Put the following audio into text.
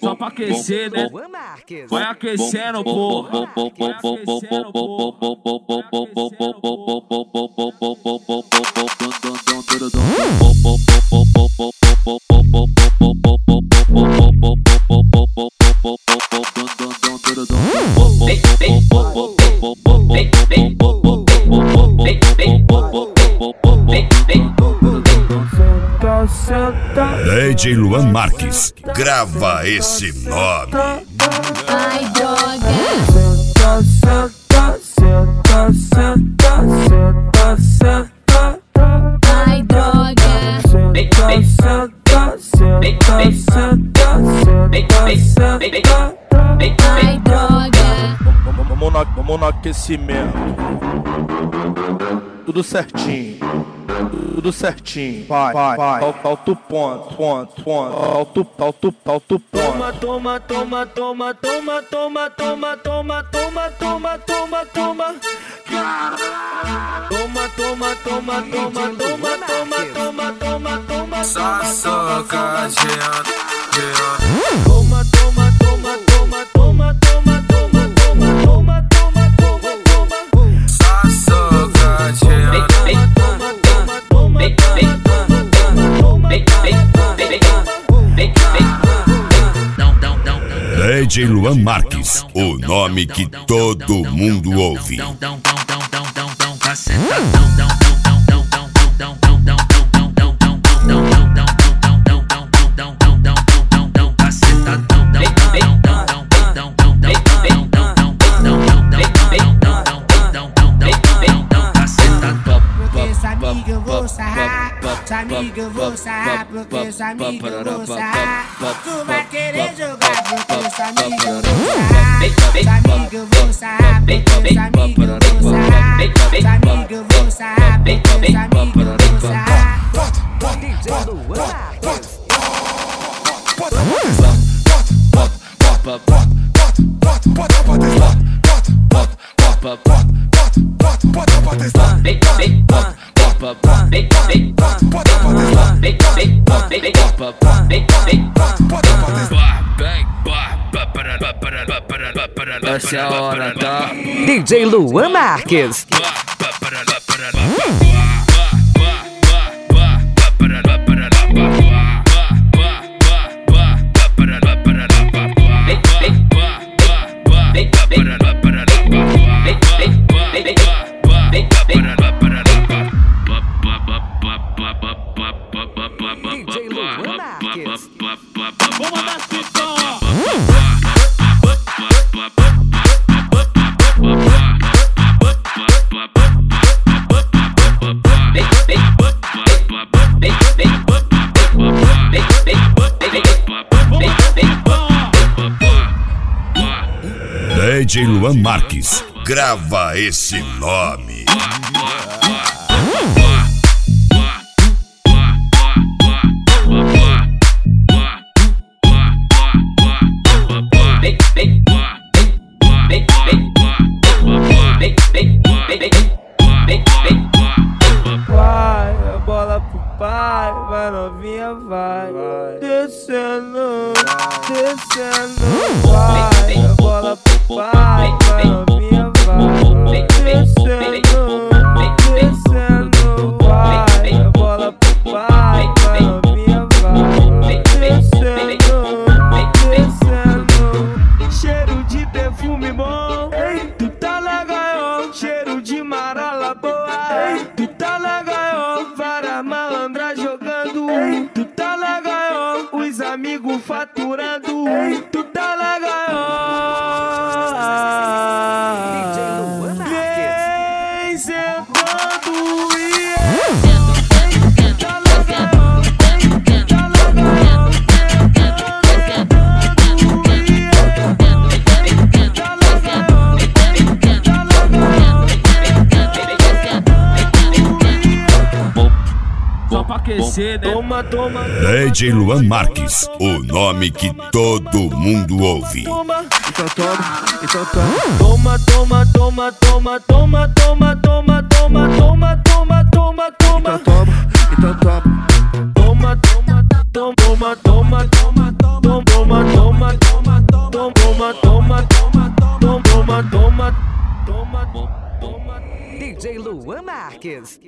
Só pra aquecer, né? Vai aquecendo, pô. Vem, vem, vem, vem, vem, vem. DJ Luan Marques, grava esse nome. Ai, droga. Senta, senta, senta, senta, senta. Ai, droga. Senta, senta, senta, senta, senta. Ai, droga. Vamos no, vamos no aquecimento. Tudo certinho. Tudo certinho. Vai, vai, vai. Fal- Falta o ponto, ponto, ponto. Falta o, falta o, falta o ponto. Toma, toma, toma, toma, toma, toma, toma, toma, toma, toma, toma. Toma, toma, toma, toma, toma, toma, toma, toma, toma. Só soca, geando, Toma, toma, toma, DJ Luan Marques, o nome que todo mundo ouve. Amiga vou sarrar, porque essa amiga vou sarrar. Tu vai querer jogar, porque essa amiga vou sarrar, amiga vou sarrar, porque essa amiga Essa é a hora, tá? DJ Luan Marques. DJ Luan Marques, grava esse nome. Vai. Descendo, descendo, vai, a bola pro pai, vai novinha, vai. Descendo, descendo, vai, a bola pro pai, vai novinha, vai. Descendo, descendo, cheiro de perfume bom. Ei, tu tá legal, cheiro de marola boa. Ei, tu tá legal, vara malandra jogando. Ei, tu tá consigo né? Toma, toma. DJ Luan Marques, o nome que todo mundo ouve. Toma, toma, toma. Toma, toma, toma, toma, toma, toma, toma, toma, toma, toma, toma, toma. Toma, toma. Toma, toma, toma, toma, toma, toma, toma, toma, toma, toma, toma, toma, toma, toma, toma, toma, toma. DJ Luan Marques.